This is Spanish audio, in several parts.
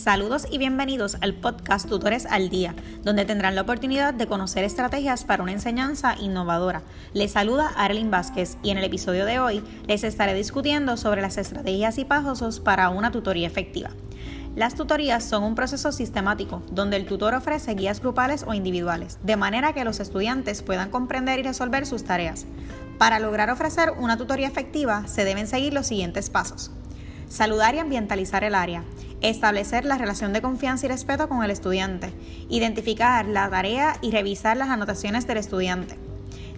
Saludos y bienvenidos al podcast Tutores al Día, donde tendrán la oportunidad de conocer estrategias para una enseñanza innovadora. Les saluda Arlene Vázquez y en el episodio de hoy les estaré discutiendo sobre las estrategias y pasos para una tutoría efectiva. Las tutorías son un proceso sistemático donde el tutor ofrece guías grupales o individuales, de manera que los estudiantes puedan comprender y resolver sus tareas. Para lograr ofrecer una tutoría efectiva se deben seguir los siguientes pasos. Saludar y ambientalizar el área. Establecer la relación de confianza y respeto con el estudiante. Identificar la tarea y revisar las anotaciones del estudiante.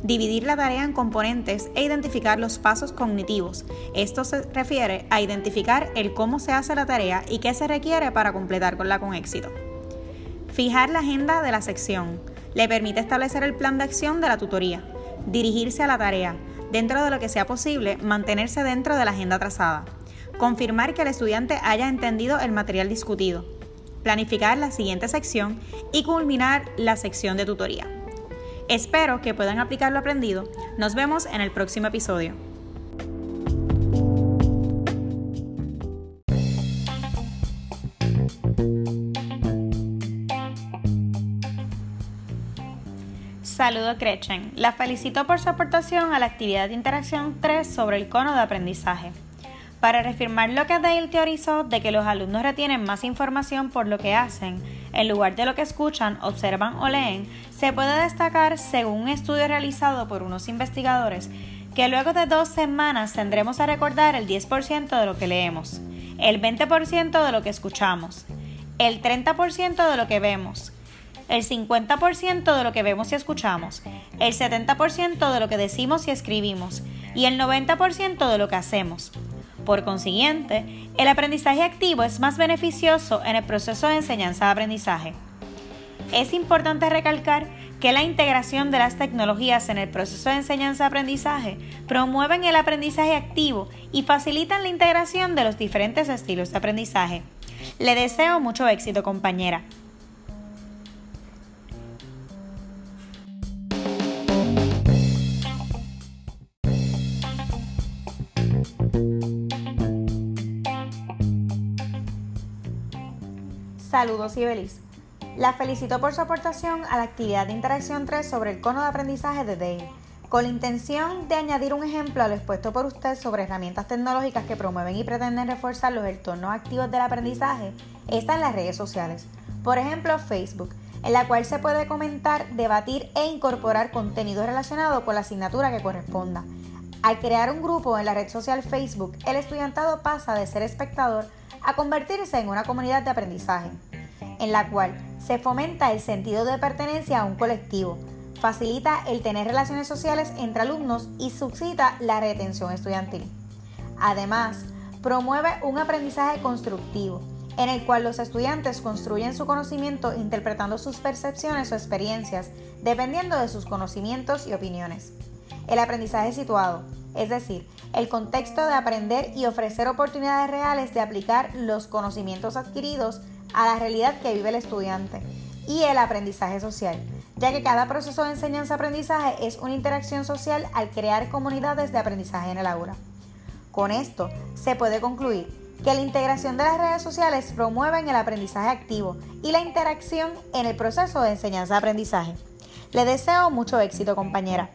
Dividir la tarea en componentes e identificar los pasos cognitivos. Esto se refiere a identificar el cómo se hace la tarea y qué se requiere para completarla con éxito. Fijar la agenda de la sección. Le permite establecer el plan de acción de la tutoría. Dirigirse a la tarea. Dentro de lo que sea posible, mantenerse dentro de la agenda trazada confirmar que el estudiante haya entendido el material discutido, planificar la siguiente sección y culminar la sección de tutoría. Espero que puedan aplicar lo aprendido. Nos vemos en el próximo episodio. Saludo Gretchen. La felicito por su aportación a la actividad de interacción 3 sobre el cono de aprendizaje. Para reafirmar lo que Dale teorizó de que los alumnos retienen más información por lo que hacen, en lugar de lo que escuchan, observan o leen, se puede destacar, según un estudio realizado por unos investigadores, que luego de dos semanas tendremos a recordar el 10% de lo que leemos, el 20% de lo que escuchamos, el 30% de lo que vemos, el 50% de lo que vemos y escuchamos, el 70% de lo que decimos y escribimos y el 90% de lo que hacemos. Por consiguiente, el aprendizaje activo es más beneficioso en el proceso de enseñanza-aprendizaje. Es importante recalcar que la integración de las tecnologías en el proceso de enseñanza-aprendizaje promueven el aprendizaje activo y facilitan la integración de los diferentes estilos de aprendizaje. Le deseo mucho éxito, compañera. Saludos y feliz. La felicito por su aportación a la actividad de interacción 3 sobre el cono de aprendizaje de Dale, con la intención de añadir un ejemplo a lo expuesto por usted sobre herramientas tecnológicas que promueven y pretenden reforzar los entornos activos del aprendizaje, está en las redes sociales. Por ejemplo, Facebook, en la cual se puede comentar, debatir e incorporar contenido relacionado con la asignatura que corresponda. Al crear un grupo en la red social Facebook, el estudiantado pasa de ser espectador a convertirse en una comunidad de aprendizaje, en la cual se fomenta el sentido de pertenencia a un colectivo, facilita el tener relaciones sociales entre alumnos y suscita la retención estudiantil. Además, promueve un aprendizaje constructivo, en el cual los estudiantes construyen su conocimiento interpretando sus percepciones o experiencias, dependiendo de sus conocimientos y opiniones. El aprendizaje situado, es decir, el contexto de aprender y ofrecer oportunidades reales de aplicar los conocimientos adquiridos a la realidad que vive el estudiante. Y el aprendizaje social, ya que cada proceso de enseñanza-aprendizaje es una interacción social al crear comunidades de aprendizaje en el aula. Con esto se puede concluir que la integración de las redes sociales promueven el aprendizaje activo y la interacción en el proceso de enseñanza-aprendizaje. Le deseo mucho éxito, compañera.